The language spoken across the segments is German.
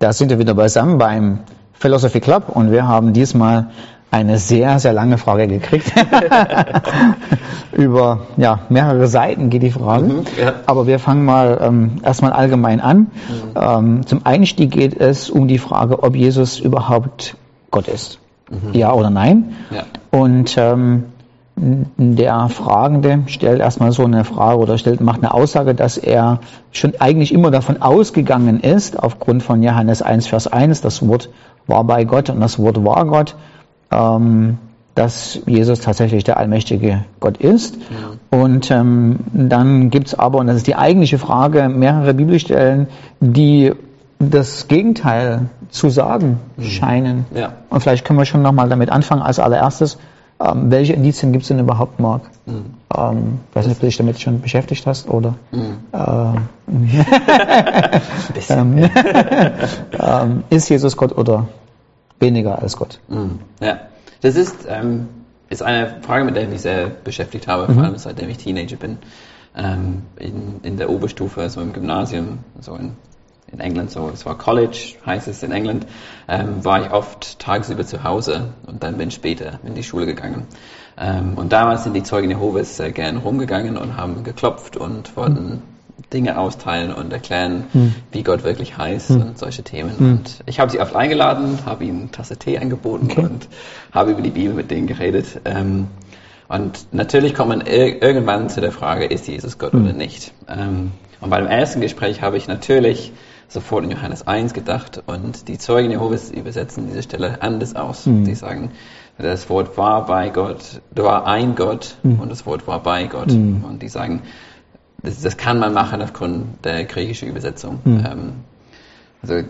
Da sind wir wieder beisammen beim Philosophy Club und wir haben diesmal eine sehr, sehr lange Frage gekriegt. Über ja, mehrere Seiten geht die Frage. Mhm, ja. Aber wir fangen mal ähm, erstmal allgemein an. Mhm. Ähm, zum Einstieg geht es um die Frage, ob Jesus überhaupt Gott ist. Mhm. Ja oder nein? Ja. Und ähm, der Fragende stellt erstmal so eine Frage oder stellt, macht eine Aussage, dass er schon eigentlich immer davon ausgegangen ist, aufgrund von Johannes 1, Vers 1, das Wort war bei Gott und das Wort war Gott, ähm, dass Jesus tatsächlich der allmächtige Gott ist. Ja. Und ähm, dann gibt's aber, und das ist die eigentliche Frage, mehrere Bibelstellen, die das Gegenteil zu sagen mhm. scheinen. Ja. Und vielleicht können wir schon nochmal damit anfangen als allererstes. Ähm, welche Indizien gibt es denn überhaupt, Marc? Mhm. Ähm, weiß nicht, ob du dich damit schon beschäftigt hast oder? Mhm. Ähm, ähm, ähm, ist Jesus Gott oder weniger als Gott? Mhm. Ja, das ist, ähm, ist eine Frage, mit der ich mich sehr beschäftigt habe, vor mhm. allem seitdem ich Teenager bin. in, in der Oberstufe, so im Gymnasium, so in in England so, es war College, heißt es in England, ähm, war ich oft tagsüber zu Hause und dann bin ich später in die Schule gegangen. Ähm, und damals sind die Zeugen Jehovas sehr gern rumgegangen und haben geklopft und wollten mhm. Dinge austeilen und erklären, mhm. wie Gott wirklich heißt mhm. und solche Themen. Hm. Und ich habe sie oft eingeladen, habe ihnen eine Tasse Tee angeboten okay. und habe über die Bibel mit denen geredet. Ähm, und natürlich kommt man ir irgendwann zu der Frage, ist Jesus Gott oder hm. nicht? Ähm, und bei dem ersten Gespräch habe ich natürlich sofort in Johannes 1 gedacht und die Zeugen Jehovas übersetzen diese Stelle anders aus. Mhm. Die sagen, das Wort war bei Gott, da war ein Gott mhm. und das Wort war bei Gott. Mhm. Und die sagen, das, das, kann man machen aufgrund der griechischen Übersetzung. Mhm. Ähm, also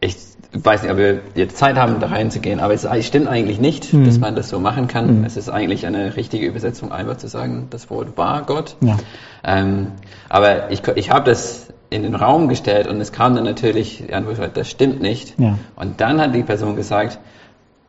ich weiß nicht, ob wir jetzt Zeit haben, da reinzugehen, aber es stimmt eigentlich nicht, mhm. dass man das so machen kann. Mhm. Es ist eigentlich eine richtige Übersetzung, einfach zu sagen, das Wort war Gott. Ja. Ähm, aber ich, ich habe das in den Raum gestellt und es kam dann natürlich die Antwort, das stimmt nicht. Ja. Und dann hat die Person gesagt,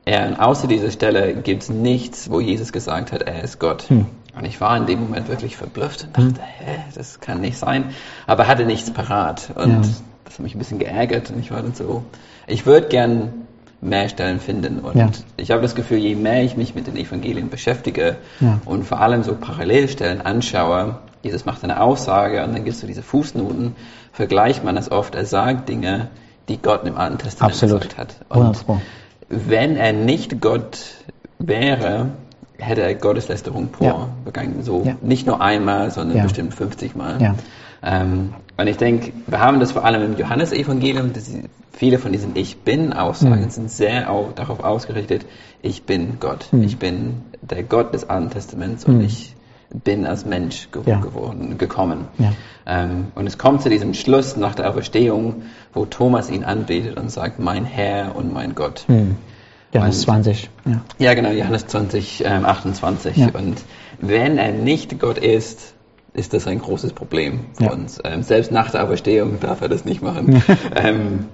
ja, außer dieser Stelle gibt es nichts, wo Jesus gesagt hat, er ist Gott. Hm. Und ich war in dem Moment wirklich verblüfft und dachte, hm. hä, das kann nicht sein. Aber hatte nichts parat. Und ja. das hat mich ein bisschen geärgert und ich war dann so, ich würde gern mehr Stellen finden. Und ja. ich habe das Gefühl, je mehr ich mich mit den Evangelien beschäftige ja. und vor allem so Parallelstellen anschaue, Jesus macht eine Aussage und dann gibt es so diese Fußnoten, vergleicht man das oft, er sagt Dinge, die Gott im Alten Testament Absolut. gesagt hat. Und wenn er nicht Gott wäre, hätte er Gotteslästerung vorbegangen. Ja. So ja. nicht nur einmal, sondern ja. bestimmt 50 Mal. Ähm, und ich denke, wir haben das vor allem im Johannesevangelium, viele von diesen Ich Bin-Aussagen mhm. sind sehr auch darauf ausgerichtet, ich bin Gott. Mhm. Ich bin der Gott des Alten Testaments und mhm. ich bin als Mensch ge ja. geworden, gekommen. Ja. Ähm, und es kommt zu diesem Schluss nach der Auferstehung, wo Thomas ihn anbetet und sagt, mein Herr und mein Gott. Hm. Johannes und, 20. Ja. ja, genau, Johannes 20, ähm, 28. Ja. Und wenn er nicht Gott ist, ist das ein großes Problem für uns. Ähm, selbst nach der Auferstehung darf er das nicht machen. ähm,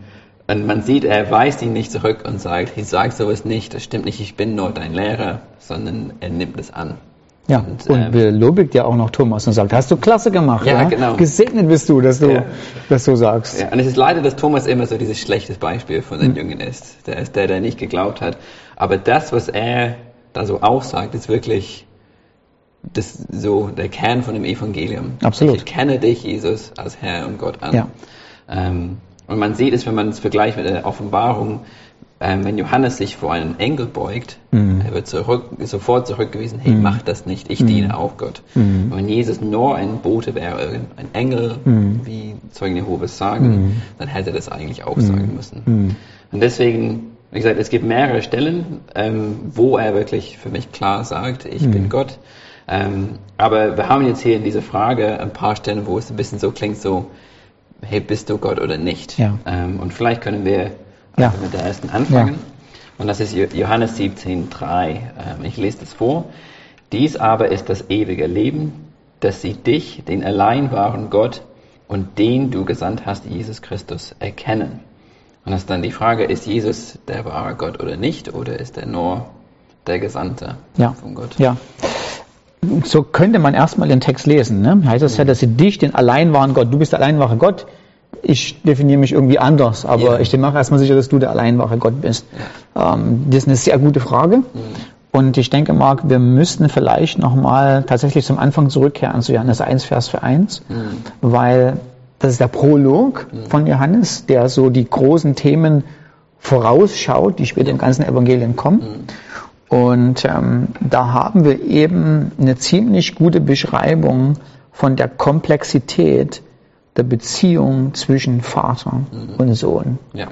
und man sieht, er weist ihn nicht zurück und sagt, ich sage sowas nicht, das stimmt nicht, ich bin nur dein Lehrer, sondern er nimmt es an. Ja, und, und ähm, belobigt ja auch noch Thomas und sagt, hast du klasse gemacht. Ja, ja? genau. Gesegnet bist du, dass du ja. das so sagst. Ja, und es ist leider, dass Thomas immer so dieses schlechtes Beispiel von den mhm. Jungen ist. Der ist der, der nicht geglaubt hat. Aber das, was er da so aussagt, ist wirklich das, so der Kern von dem Evangelium. Absolut. Ich kenne dich, Jesus, als Herr und Gott an. Ja. Ähm, und man sieht es, wenn man es vergleicht mit der Offenbarung, ähm, wenn Johannes sich vor einen Engel beugt, mhm. er wird zurück, sofort zurückgewiesen, hey, mhm. mach das nicht, ich mhm. diene auch Gott. Mhm. Wenn Jesus nur ein Bote wäre, ein Engel, mhm. wie Zeugen Jehovas sagen, mhm. dann hätte er das eigentlich auch sagen müssen. Und deswegen, wie gesagt, es gibt mehrere Stellen, ähm, wo er wirklich für mich klar sagt, ich bin Gott. Ähm, aber wir haben jetzt hier in dieser Frage ein paar Stellen, wo es ein bisschen so klingt, so, hey, bist du Gott oder nicht? Ja. Ähm, und vielleicht können wir ja. mit der ersten anfangen. Ja. Und das ist Johannes 17,3. Ähm, ich lese das vor. Dies aber ist das ewige Leben, dass sie dich, den allein wahren Gott und den du gesandt hast, Jesus Christus, erkennen. Und das ist dann die Frage, ist Jesus der wahre Gott oder nicht? Oder ist er nur der Gesandte ja. von Gott? Ja. So könnte man erstmal den Text lesen. Ne? Heißt das ja, dass sie dich, den allein wahren Gott, du bist der allein wahre Gott, ich definiere mich irgendwie anders, aber ja. ich mache erstmal sicher, dass du der alleinwache Gott bist. Ähm, das ist eine sehr gute Frage. Mhm. Und ich denke, Marc, wir müssten vielleicht nochmal tatsächlich zum Anfang zurückkehren zu Johannes 1, Vers für 1, mhm. weil das ist der Prolog mhm. von Johannes, der so die großen Themen vorausschaut, die später im ganzen Evangelium kommen. Mhm. Und ähm, da haben wir eben eine ziemlich gute Beschreibung von der Komplexität der Beziehung zwischen Vater mhm. und Sohn. Ja.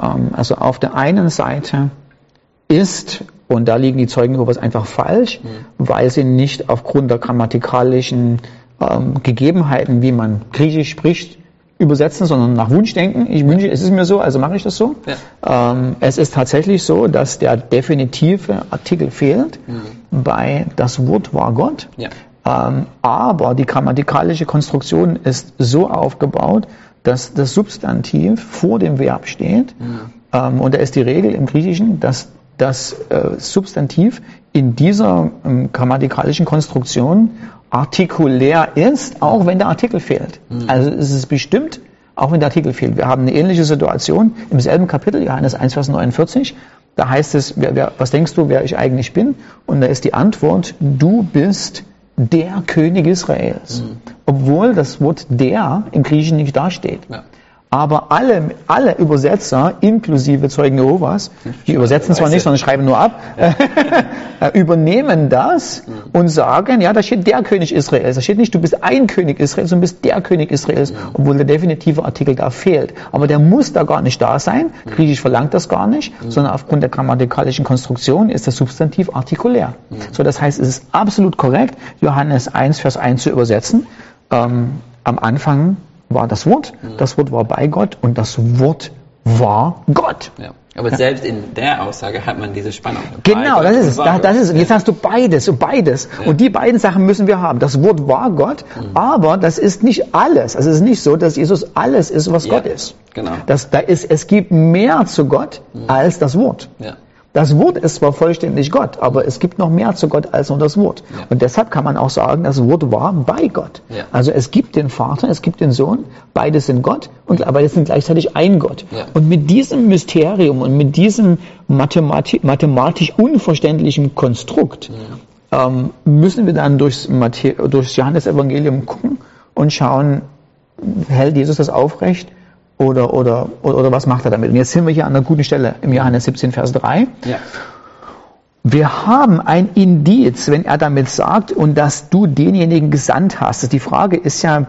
Ähm, also auf der einen Seite ist, und da liegen die Zeugen Jehovas einfach falsch, mhm. weil sie nicht aufgrund der grammatikalischen ähm, Gegebenheiten, wie man Griechisch spricht, übersetzen, sondern nach Wunsch denken. Ich wünsche, es ist mir so, also mache ich das so. Ja. Ähm, es ist tatsächlich so, dass der definitive Artikel fehlt mhm. bei das Wort war Gott. Ja. Ähm, aber die grammatikalische Konstruktion ist so aufgebaut, dass das Substantiv vor dem Verb steht. Mhm. Ähm, und da ist die Regel im Griechischen, dass das äh, Substantiv in dieser ähm, grammatikalischen Konstruktion artikulär ist, auch wenn der Artikel fehlt. Mhm. Also es ist bestimmt, auch wenn der Artikel fehlt. Wir haben eine ähnliche Situation im selben Kapitel, Johannes 1, Vers 49. Da heißt es, wer, wer, was denkst du, wer ich eigentlich bin? Und da ist die Antwort, du bist der König Israels. Mhm. Obwohl das Wort der im Griechischen nicht dasteht. Ja. Aber alle, alle Übersetzer, inklusive Zeugen Jehovas, die übersetzen zwar nicht, sondern schreiben nur ab, ja. übernehmen das und sagen, ja, da steht der König Israels. Da steht nicht, du bist ein König Israels, sondern bist der König Israels, obwohl der definitive Artikel da fehlt. Aber der muss da gar nicht da sein. Griechisch verlangt das gar nicht, sondern aufgrund der grammatikalischen Konstruktion ist das Substantiv artikulär. So, das heißt, es ist absolut korrekt, Johannes 1, Vers 1 zu übersetzen. Ähm, am Anfang war das Wort, das Wort war bei Gott und das Wort war Gott. Ja. Aber ja. selbst in der Aussage hat man diese Spannung. Genau, das ist es. Da, das ist, jetzt hast du beides und beides. Ja. Und die beiden Sachen müssen wir haben. Das Wort war Gott, mhm. aber das ist nicht alles. Also es ist nicht so, dass Jesus alles ist, was ja. Gott ist. Genau. Das, da ist. Es gibt mehr zu Gott mhm. als das Wort. Ja. Das Wort ist zwar vollständig Gott, aber es gibt noch mehr zu Gott als nur das Wort. Ja. Und deshalb kann man auch sagen, das Wort war bei Gott. Ja. Also es gibt den Vater, es gibt den Sohn, beide sind Gott und beide sind gleichzeitig ein Gott. Ja. Und mit diesem Mysterium und mit diesem mathematisch, mathematisch unverständlichen Konstrukt ähm, müssen wir dann durchs, durchs Johannesevangelium gucken und schauen, hält Jesus das aufrecht? Oder, oder, oder, oder was macht er damit? Und jetzt sind wir hier an einer guten Stelle im Johannes 17, Vers 3. Ja. Wir haben ein Indiz, wenn er damit sagt, und dass du denjenigen gesandt hast. Die Frage ist ja,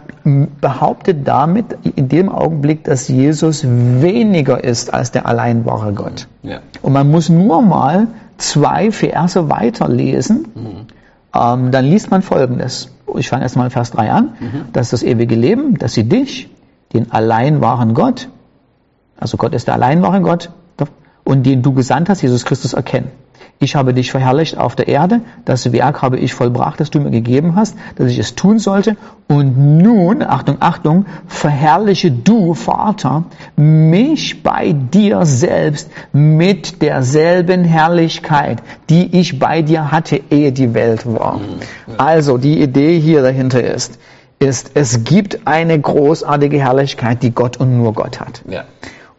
behauptet damit in dem Augenblick, dass Jesus weniger ist als der allein wahre Gott. Ja. Und man muss nur mal zwei Verse weiterlesen, mhm. ähm, dann liest man folgendes. Ich fange erstmal Vers 3 an. Mhm. Das ist das ewige Leben, dass sie dich, den allein wahren Gott, also Gott ist der allein wahre Gott, und den du gesandt hast, Jesus Christus, erkennen. Ich habe dich verherrlicht auf der Erde, das Werk habe ich vollbracht, das du mir gegeben hast, dass ich es tun sollte. Und nun, Achtung, Achtung, verherrliche du, Vater, mich bei dir selbst mit derselben Herrlichkeit, die ich bei dir hatte, ehe die Welt war. Mhm. Also die Idee hier dahinter ist, ist, es gibt eine großartige Herrlichkeit, die Gott und nur Gott hat. Ja.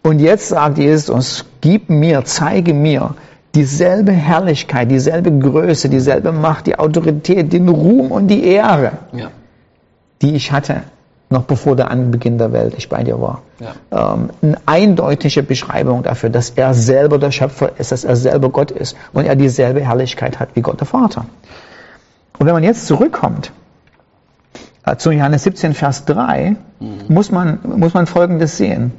Und jetzt sagt Jesus, gib mir, zeige mir dieselbe Herrlichkeit, dieselbe Größe, dieselbe Macht, die Autorität, den Ruhm und die Ehre, ja. die ich hatte, noch bevor der Anbeginn der Welt ich bei dir war. Ja. Ähm, eine eindeutige Beschreibung dafür, dass er selber der Schöpfer ist, dass er selber Gott ist und er dieselbe Herrlichkeit hat wie Gott der Vater. Und wenn man jetzt zurückkommt zu Johannes 17, Vers 3, mhm. muss, man, muss man Folgendes sehen.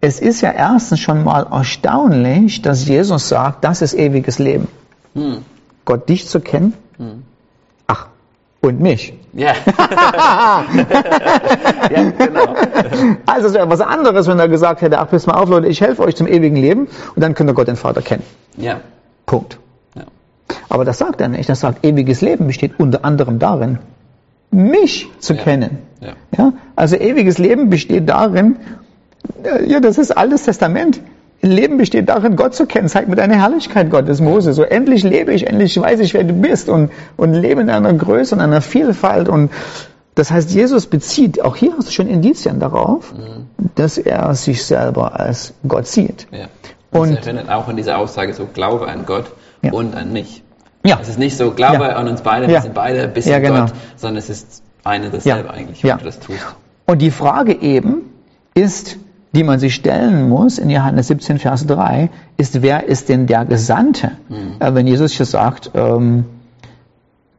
Es ist ja erstens schon mal erstaunlich, dass Jesus sagt, das ist ewiges Leben. Mhm. Gott dich zu kennen. Mhm. Ach, und mich. Ja. ja, genau. Also es wäre was anderes, wenn er gesagt hätte, ach, pass mal auf, Leute, ich helfe euch zum ewigen Leben und dann könnt ihr Gott den Vater kennen. Ja. Punkt. Ja. Aber das sagt er nicht. Er sagt, ewiges Leben besteht unter anderem darin, mich zu ja. kennen. Ja. ja. Also ewiges Leben besteht darin, äh, ja, das ist altes Testament. Leben besteht darin, Gott zu kennen. Zeig mir deine Herrlichkeit, Gottes Mose. So endlich lebe ich, endlich weiß ich, wer du bist und, und lebe in einer Größe und einer Vielfalt und Das heißt, Jesus bezieht, auch hier hast du schon Indizien darauf, mhm. dass er sich selber als Gott sieht. Ja. Und das erinnert auch an diese Aussage, so Glaube an Gott ja. und an mich. Ja. Es ist nicht so, Glaube ja. an uns beide, wir sind beide ein bisschen ja, genau. Gott, sondern es ist eine dasselbe eigentlich, wenn du das tust. Und die Frage eben ist, die man sich stellen muss in Johannes 17, Vers 3, ist, wer ist denn der Gesandte? Mhm. Äh, wenn Jesus hier sagt, ähm,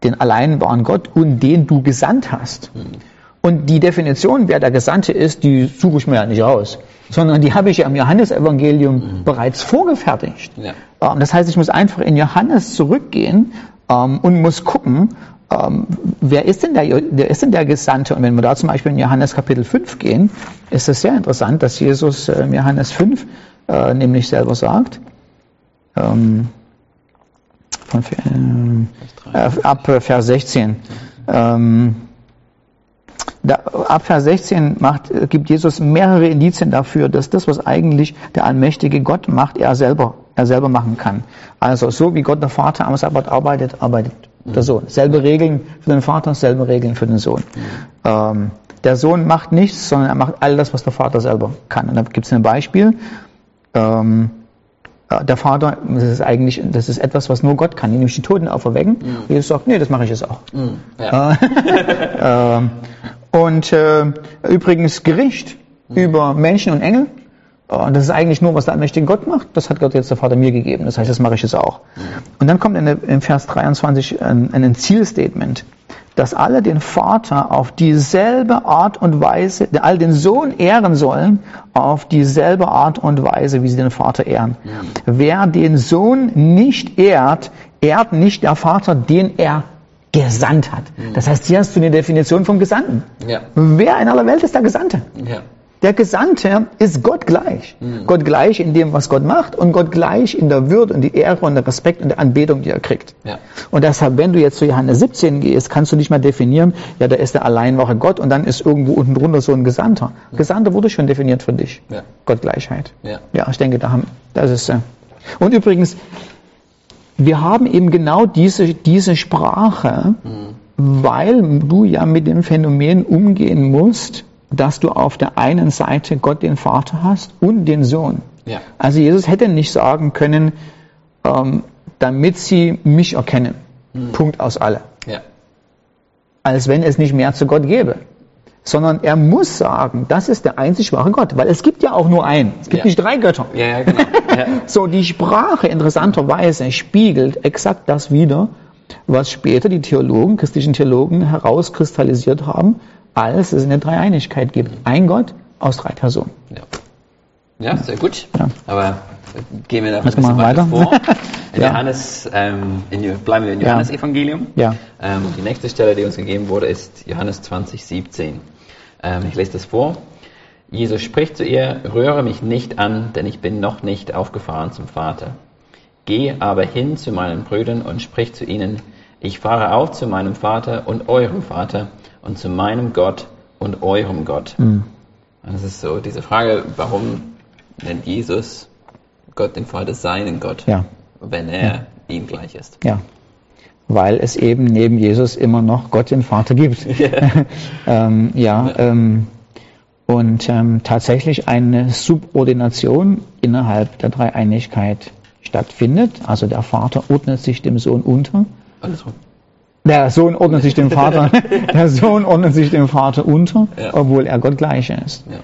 den allein wahren Gott und den du gesandt hast. Mhm. Und die Definition, wer der Gesandte ist, die suche ich mir ja nicht raus, sondern die habe ich ja im Johannesevangelium mhm. bereits vorgefertigt. Ja. Ähm, das heißt, ich muss einfach in Johannes zurückgehen ähm, und muss gucken, ähm, wer ist denn der, der ist denn der Gesandte? Und wenn wir da zum Beispiel in Johannes Kapitel 5 gehen, ist es sehr interessant, dass Jesus äh, in Johannes 5 äh, nämlich selber sagt, ähm, von, äh, ab Vers 16. Ähm, da, ab Vers 16 macht, gibt Jesus mehrere Indizien dafür, dass das, was eigentlich der allmächtige Gott macht, er selber, er selber machen kann. Also so wie Gott der Vater am Sabbat arbeitet, arbeitet der Sohn. Selbe Regeln für den Vater, selbe Regeln für den Sohn. Ähm, der Sohn macht nichts, sondern er macht all das, was der Vater selber kann. Und da gibt es ein Beispiel. Ähm, äh, der Vater, das ist eigentlich, das ist etwas, was nur Gott kann, nämlich die Toten auferwecken. Mhm. Jesus sagt, nee, das mache ich jetzt auch. Mhm. Ja. Äh, und äh, übrigens Gericht mhm. über Menschen und Engel, und das ist eigentlich nur, was der allmächtige Gott macht. Das hat Gott jetzt der Vater mir gegeben. Das heißt, das mache ich jetzt auch. Und dann kommt in, in Vers 23 ein, ein Zielstatement, dass alle den Vater auf dieselbe Art und Weise, all den Sohn ehren sollen, auf dieselbe Art und Weise, wie sie den Vater ehren. Ja. Wer den Sohn nicht ehrt, ehrt nicht der Vater, den er gesandt hat. Das heißt, hier hast du eine Definition vom Gesandten. Ja. Wer in aller Welt ist der Gesandte? Ja. Der Gesandte ist Gott gleich. Mhm. Gott gleich in dem, was Gott macht und Gott gleich in der Würde und die Ehre und der Respekt und der Anbetung, die er kriegt. Ja. Und deshalb, wenn du jetzt zu Johannes 17 gehst, kannst du nicht mehr definieren, ja, da ist der alleinwache Gott und dann ist irgendwo unten drunter so ein Gesandter. Mhm. Gesandter wurde schon definiert für dich. Ja. Gottgleichheit. Ja. ja, ich denke, da haben, das ist, äh. und übrigens, wir haben eben genau diese, diese Sprache, mhm. weil du ja mit dem Phänomen umgehen musst, dass du auf der einen Seite Gott den Vater hast und den Sohn. Ja. Also Jesus hätte nicht sagen können, ähm, damit sie mich erkennen. Mhm. Punkt aus alle. Ja. Als wenn es nicht mehr zu Gott gäbe. Sondern er muss sagen, das ist der einzig wahre Gott, weil es gibt ja auch nur einen. Es gibt ja. nicht drei Götter. Ja, ja, genau. so, die Sprache interessanterweise spiegelt exakt das wider, was später die Theologen, christlichen Theologen herauskristallisiert haben, als es eine Dreieinigkeit gibt. Ein Gott aus drei Personen. Ja, ja sehr gut. Ja. Aber gehen wir da ein bisschen weiter, vor. In ja. Johannes, ähm, in, bleiben wir im Johannes-Evangelium. Ja. Ähm, die nächste Stelle, die uns gegeben wurde, ist Johannes 20, 17. Ähm, ich lese das vor. Jesus spricht zu ihr, rühre mich nicht an, denn ich bin noch nicht aufgefahren zum Vater. Geh aber hin zu meinen Brüdern und sprich zu ihnen, ich fahre auf zu meinem Vater und eurem Vater und zu meinem Gott und eurem Gott. Mhm. Das ist so diese Frage, warum nennt Jesus Gott den Vater seinen Gott, ja. wenn er ja. ihm gleich ist? Ja, weil es eben neben Jesus immer noch Gott den Vater gibt. Yeah. ähm, ja, ja. Ähm, und ähm, tatsächlich eine Subordination innerhalb der Dreieinigkeit stattfindet. Also der Vater ordnet sich dem Sohn unter. Andersrum. Der Sohn ordnet sich dem Vater, der Sohn ordnet sich dem Vater unter, ja. obwohl er Gott gleich ist. Ja.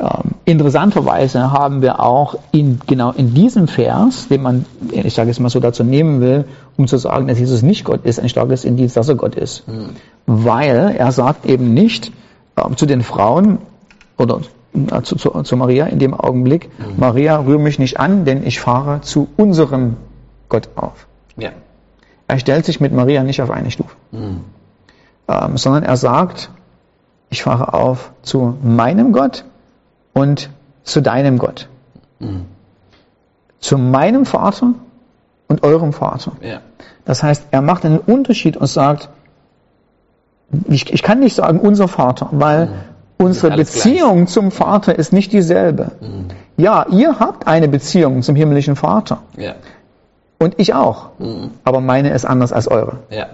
Ähm, interessanterweise haben wir auch in, genau in diesem Vers, den man, ich sage es mal so, dazu nehmen will, um zu sagen, dass Jesus nicht Gott ist, ein starkes Indiz, dass er Gott ist. Mhm. Weil er sagt eben nicht äh, zu den Frauen oder äh, zu, zu, zu, Maria in dem Augenblick, mhm. Maria, rühre mich nicht an, denn ich fahre zu unserem Gott auf. Ja. Er stellt sich mit Maria nicht auf eine Stufe, mhm. ähm, sondern er sagt, ich fahre auf zu meinem Gott und zu deinem Gott. Mhm. Zu meinem Vater und eurem Vater. Ja. Das heißt, er macht einen Unterschied und sagt, ich, ich kann nicht sagen unser Vater, weil mhm. unsere Beziehung gleich. zum Vater ist nicht dieselbe. Mhm. Ja, ihr habt eine Beziehung zum himmlischen Vater. Ja. Und ich auch. Mhm. Aber meine ist anders als eure. Ja.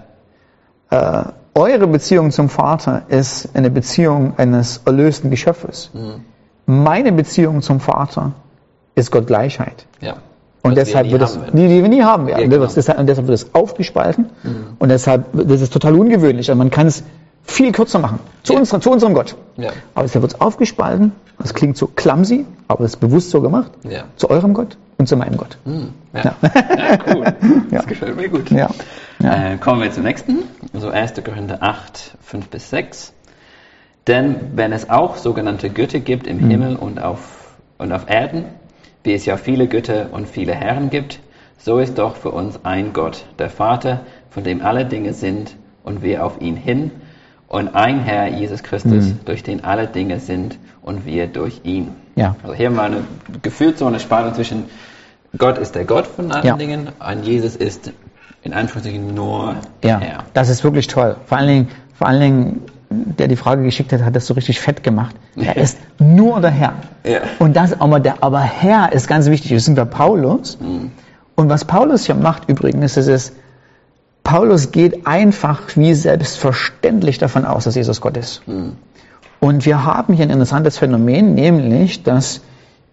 Äh, eure Beziehung zum Vater ist eine Beziehung eines erlösten Geschöpfes. Mhm. Meine Beziehung zum Vater ist Gott Gleichheit. Ja. Und deshalb wird es, die, die wir nie haben werden. Ja, genau. deshalb, und deshalb wird es aufgespalten. Mhm. Und deshalb, das ist total ungewöhnlich. Also man kann es viel kürzer machen. Zu, ja. unserem, zu unserem Gott. Ja. Aber deshalb wird es aufgespalten. Das klingt so clumsy, aber es ist bewusst so gemacht. Ja. Zu eurem Gott und zu meinem Gott. Mhm. Ja. ja. cool. Das gefällt mir gut. Ja. Äh, kommen wir zum nächsten. So 1. Korinther 8, 5 bis 6. Denn wenn es auch sogenannte Götter gibt im mhm. Himmel und auf, und auf Erden, wie es ja viele Götter und viele Herren gibt, so ist doch für uns ein Gott, der Vater, von dem alle Dinge sind und wir auf ihn hin, und ein Herr, Jesus Christus, mhm. durch den alle Dinge sind und wir durch ihn. Ja. Also hier wir eine, gefühlt so eine Spannung zwischen Gott ist der Gott von allen ja. Dingen, und Jesus ist in Anführungszeichen nur ja, Herr. Das ist wirklich toll. Vor allen Dingen, vor allen Dingen der die Frage geschickt hat, hat das so richtig fett gemacht. Er ist nur der Herr. Ja. Und das, aber, der, aber Herr ist ganz wichtig. Wir sind bei Paulus. Mhm. Und was Paulus hier macht übrigens, ist es, Paulus geht einfach wie selbstverständlich davon aus, dass Jesus Gott ist. Mhm. Und wir haben hier ein interessantes Phänomen, nämlich, dass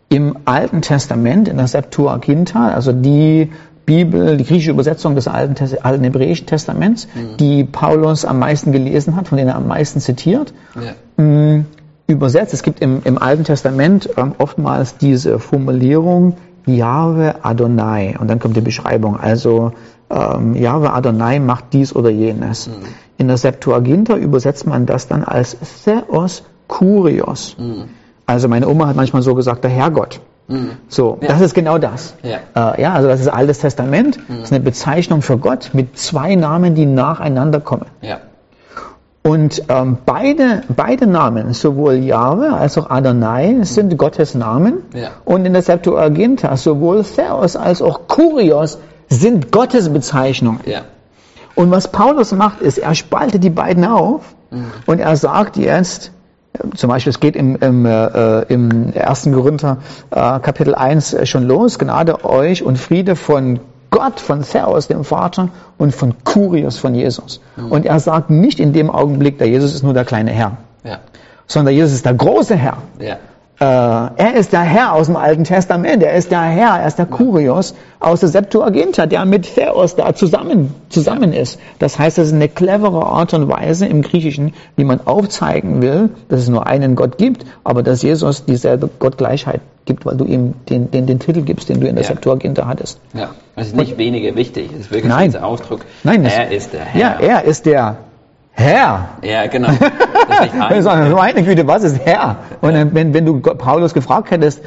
im Alten Testament, in der Septuaginta, also die Bibel, die griechische Übersetzung des Alten, Alten Hebräischen Testaments, mhm. die Paulus am meisten gelesen hat, von denen er am meisten zitiert, ja. Mm, übersetzt. Es gibt im, im Alten Testament ähm, oftmals diese Formulierung Jahwe Adonai und dann kommt die Beschreibung. Also ähm, Jahwe Adonai macht dies oder jenes. Mhm. In der Septuaginta übersetzt man das dann als Theos Kurios. Mhm. Also meine Oma hat manchmal so gesagt, der Herrgott. Mhm. So, ja. das ist genau das. Ja. Äh, ja, also das ist Altes Testament. Mhm. Das ist eine Bezeichnung für Gott mit zwei Namen, die nacheinander kommen. Ja. Und ähm, beide, beide Namen, sowohl Jahwe als auch Adonai, sind Gottes Namen. Ja. Und in der Septuaginta sowohl Theos als auch Kurios sind Gottes Bezeichnungen. Ja. Und was Paulus macht, ist, er spaltet die beiden auf mhm. und er sagt jetzt, zum Beispiel, es geht im, im, äh, im 1. Korinther äh, Kapitel 1 schon los. Gnade euch und Friede von Gott, von Theos, dem Vater, und von Kurios, von Jesus. Mhm. Und er sagt nicht in dem Augenblick, der Jesus ist nur der kleine Herr, ja. sondern Jesus ist der große Herr. Ja. Äh, er ist der Herr aus dem Alten Testament, er ist der Herr, er ist der Kurios aus der Septuaginta, der mit Theos da zusammen, zusammen ist. Das heißt, das ist eine clevere Art und Weise im Griechischen, wie man aufzeigen will, dass es nur einen Gott gibt, aber dass Jesus dieselbe Gottgleichheit gibt, weil du ihm den, den, den Titel gibst, den du in der ja. Septuaginta hattest. Ja, das ist nicht weniger wichtig, es ist wirklich Nein. dieser Ausdruck, Nein, er ist der Herr. Ja, er ist der Herr. Ja, genau. Das ist meine Güte, was ist Herr? Und ja. wenn, wenn du Paulus gefragt hättest,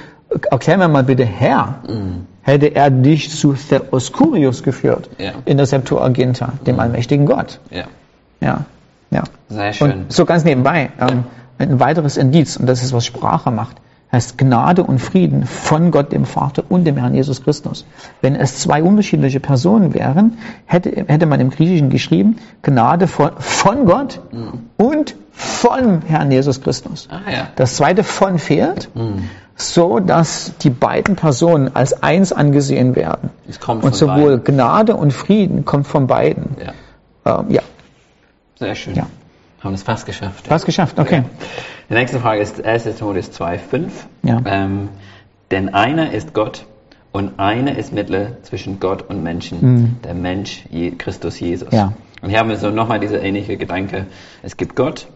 erklär mir mal bitte Herr, mhm. hätte er dich zu Theoskurius geführt ja. in der Septuaginta, dem mhm. allmächtigen Gott. Ja. Ja. ja. Sehr schön. Und so ganz nebenbei, ähm, ein weiteres Indiz, und das ist, was Sprache macht heißt Gnade und Frieden von Gott dem Vater und dem Herrn Jesus Christus. Wenn es zwei unterschiedliche Personen wären, hätte, hätte man im Griechischen geschrieben, Gnade von, von Gott mhm. und von Herrn Jesus Christus. Ah, ja. Das zweite von fehlt, mhm. so dass die beiden Personen als eins angesehen werden. und sowohl beiden. Gnade und Frieden kommt von beiden. Ja. Ähm, ja. Sehr schön. Ja. Haben es fast geschafft. Fast geschafft, okay. Ja. Die nächste Frage ist 1. Timotheus 2,5. Ja. Ähm, denn einer ist Gott und einer ist Mittler zwischen Gott und Menschen, mhm. der Mensch Christus Jesus. Ja. Und hier haben wir so nochmal diese ähnliche Gedanke. Es gibt Gott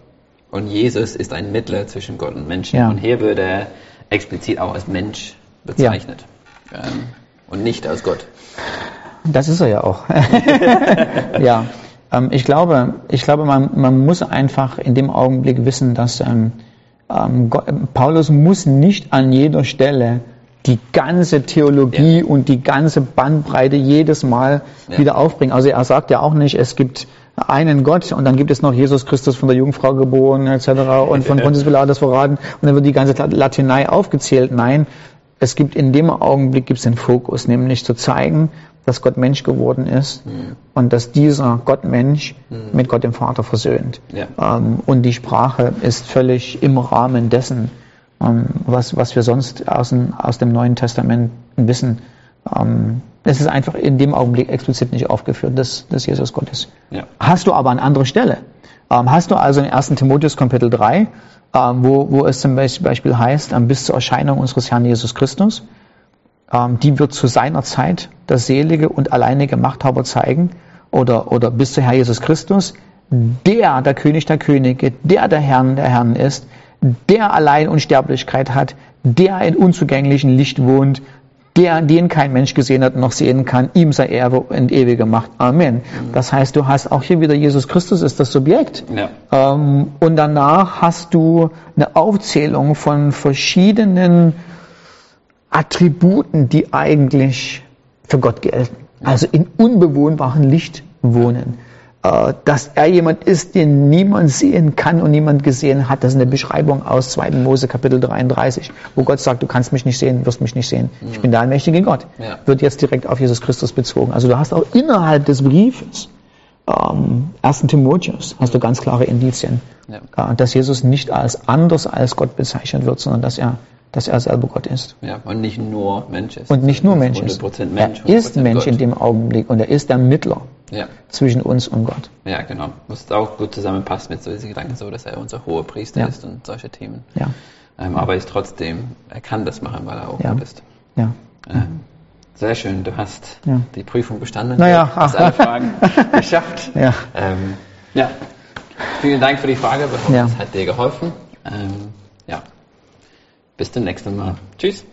und Jesus ist ein Mittler zwischen Gott und Menschen. Ja. Und hier wird er explizit auch als Mensch bezeichnet. Ähm, und nicht als Gott. Das ist er ja auch. ja. Ähm, ich glaube, ich glaube man, man muss einfach in dem Augenblick wissen, dass ähm, ähm Gott, Paulus muss nicht an jeder Stelle die ganze Theologie ja. und die ganze Bandbreite jedes Mal ja. wieder aufbringen. Also er sagt ja auch nicht, es gibt einen Gott und dann gibt es noch Jesus Christus von der Jungfrau geboren etc. und von Pontius Pilatus verraten und dann wird die ganze Latinei aufgezählt. Nein, es gibt in dem Augenblick gibt es den Fokus, nämlich zu zeigen, dass Gott Mensch geworden ist mhm. und dass dieser Gott Mensch mhm. mit Gott dem Vater versöhnt. Ja. Ähm, und die Sprache ist völlig im Rahmen dessen, ähm, was, was wir sonst aus dem, aus dem Neuen Testament wissen. Ähm, Das ist einfach in dem Augenblick explizit nicht aufgeführt, dass, dass Jesus Gott ist. Ja. Hast du aber an anderer Stelle. Ähm, hast du also in 1. Timotheus Kapitel 3, ähm, wo, wo es zum Beispiel heißt, ähm, bis zur Erscheinung unseres Herrn Jesus Christus, ähm, die wird zu seiner Zeit das selige und alleinige Machthaber zeigen, oder, oder bis zu Herr Jesus Christus, der der König der Könige, der der Herrn der Herren ist, der allein Unsterblichkeit hat, der in unzugänglichen Licht wohnt, der, den kein Mensch gesehen hat noch sehen kann, ihm sei Ehre und ewige Macht. Amen. Mhm. Das heißt, du hast auch hier wieder Jesus Christus ist das Subjekt. Ja. Ähm, und danach hast du eine Aufzählung von verschiedenen Attributen, die eigentlich für Gott gelten. Also in unbewohnbaren Licht wohnen. Äh, dass er jemand ist, den niemand sehen kann und niemand gesehen hat. Das ist eine Beschreibung aus 2. Mose Kapitel 33, wo Gott sagt, du kannst mich nicht sehen, wirst mich nicht sehen. Ich bin der allmächtige Gott. Ja. Wird jetzt direkt auf Jesus Christus bezogen. Also du hast auch innerhalb des Briefes, ähm, 1. Timotheus, hast du ganz klare Indizien, ja. äh, dass Jesus nicht als anders als Gott bezeichnet wird, sondern dass er dass er selber Gott ist. Ja, und nicht nur Mensch ist. Und nicht nur Mensch ist. Mensch, er ist Mensch Gott. in dem Augenblick und er ist der Mittler ja. zwischen uns und Gott. Ja, genau. Was auch gut zusammenpasst mit so diesen Gedanken, so dass er unser hoher Priester ja. ist und solche Themen. Ja. Ähm, aber er ist trotzdem, er kann das machen, weil er auch ja. Gott ist. Ja. Ähm, sehr schön, du hast die Prüfung bestanden. Naja, du hast alle Fragen geschafft. Ja. Ähm, ja. Vielen Dank für die Frage. Wir hoffen, es hat dir geholfen. Ähm, ja. Bis zum nächsten Mal. Tschüss.